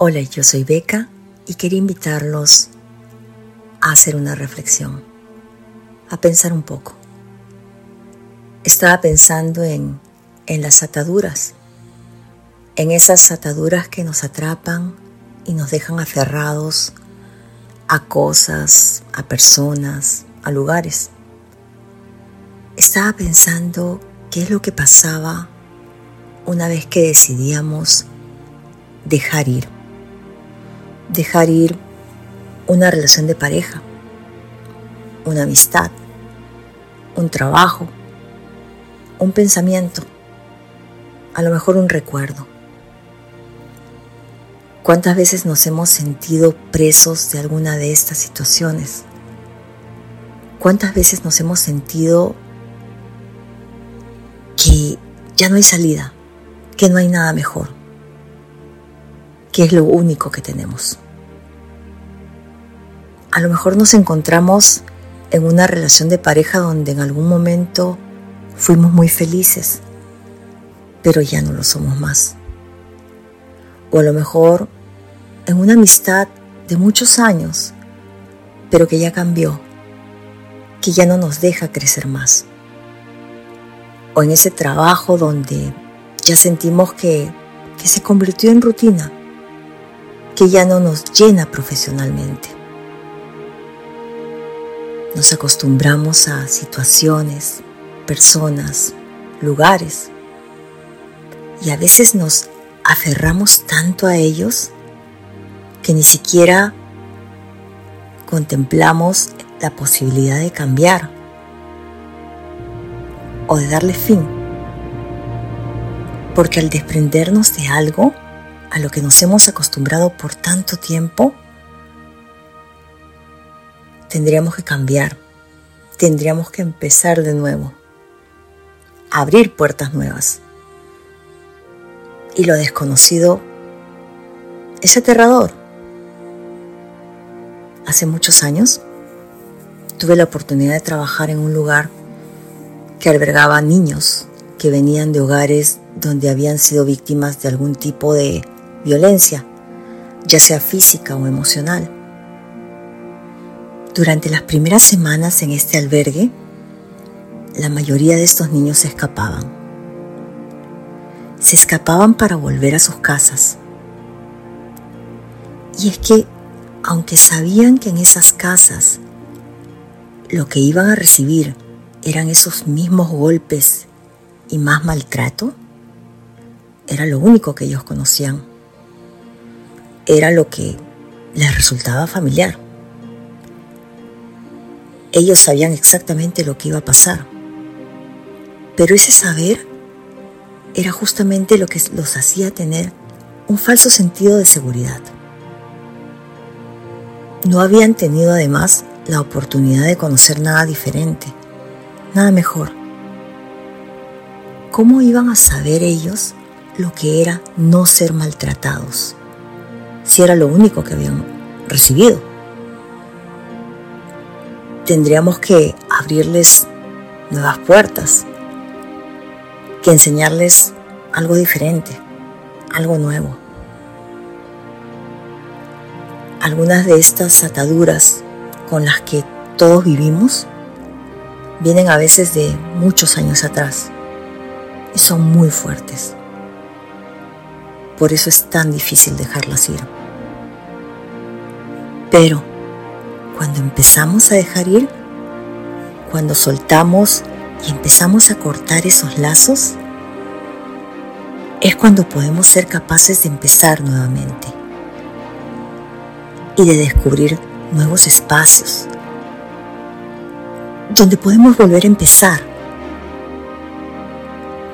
Hola, yo soy Beca y quería invitarlos a hacer una reflexión, a pensar un poco. Estaba pensando en, en las ataduras, en esas ataduras que nos atrapan y nos dejan aferrados a cosas, a personas, a lugares. Estaba pensando qué es lo que pasaba una vez que decidíamos dejar ir dejar ir una relación de pareja, una amistad, un trabajo, un pensamiento, a lo mejor un recuerdo. ¿Cuántas veces nos hemos sentido presos de alguna de estas situaciones? ¿Cuántas veces nos hemos sentido que ya no hay salida, que no hay nada mejor? que es lo único que tenemos. A lo mejor nos encontramos en una relación de pareja donde en algún momento fuimos muy felices, pero ya no lo somos más. O a lo mejor en una amistad de muchos años, pero que ya cambió, que ya no nos deja crecer más. O en ese trabajo donde ya sentimos que, que se convirtió en rutina que ya no nos llena profesionalmente. Nos acostumbramos a situaciones, personas, lugares y a veces nos aferramos tanto a ellos que ni siquiera contemplamos la posibilidad de cambiar o de darle fin. Porque al desprendernos de algo, a lo que nos hemos acostumbrado por tanto tiempo, tendríamos que cambiar, tendríamos que empezar de nuevo, abrir puertas nuevas. Y lo desconocido es aterrador. Hace muchos años tuve la oportunidad de trabajar en un lugar que albergaba niños que venían de hogares donde habían sido víctimas de algún tipo de violencia, ya sea física o emocional. Durante las primeras semanas en este albergue, la mayoría de estos niños se escapaban. Se escapaban para volver a sus casas. Y es que, aunque sabían que en esas casas lo que iban a recibir eran esos mismos golpes y más maltrato, era lo único que ellos conocían era lo que les resultaba familiar. Ellos sabían exactamente lo que iba a pasar, pero ese saber era justamente lo que los hacía tener un falso sentido de seguridad. No habían tenido además la oportunidad de conocer nada diferente, nada mejor. ¿Cómo iban a saber ellos lo que era no ser maltratados? si era lo único que habían recibido. Tendríamos que abrirles nuevas puertas, que enseñarles algo diferente, algo nuevo. Algunas de estas ataduras con las que todos vivimos vienen a veces de muchos años atrás y son muy fuertes. Por eso es tan difícil dejarlas ir. Pero cuando empezamos a dejar ir, cuando soltamos y empezamos a cortar esos lazos, es cuando podemos ser capaces de empezar nuevamente y de descubrir nuevos espacios donde podemos volver a empezar,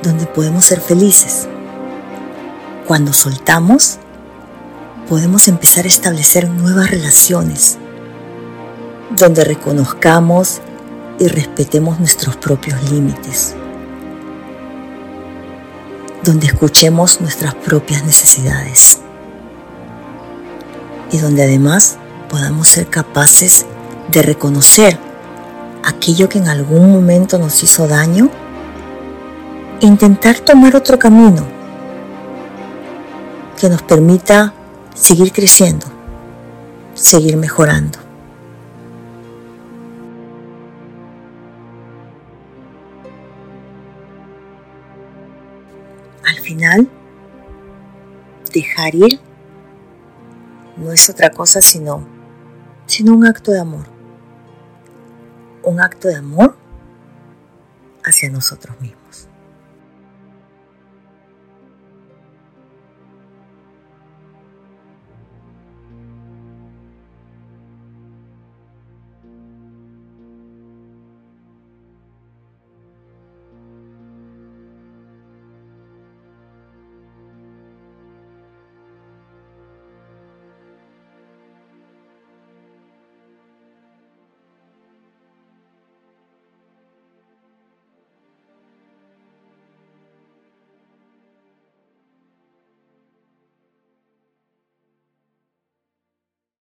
donde podemos ser felices. Cuando soltamos, podemos empezar a establecer nuevas relaciones donde reconozcamos y respetemos nuestros propios límites, donde escuchemos nuestras propias necesidades y donde además podamos ser capaces de reconocer aquello que en algún momento nos hizo daño e intentar tomar otro camino que nos permita seguir creciendo, seguir mejorando. Final, dejar ir no es otra cosa sino, sino un acto de amor. Un acto de amor hacia nosotros mismos.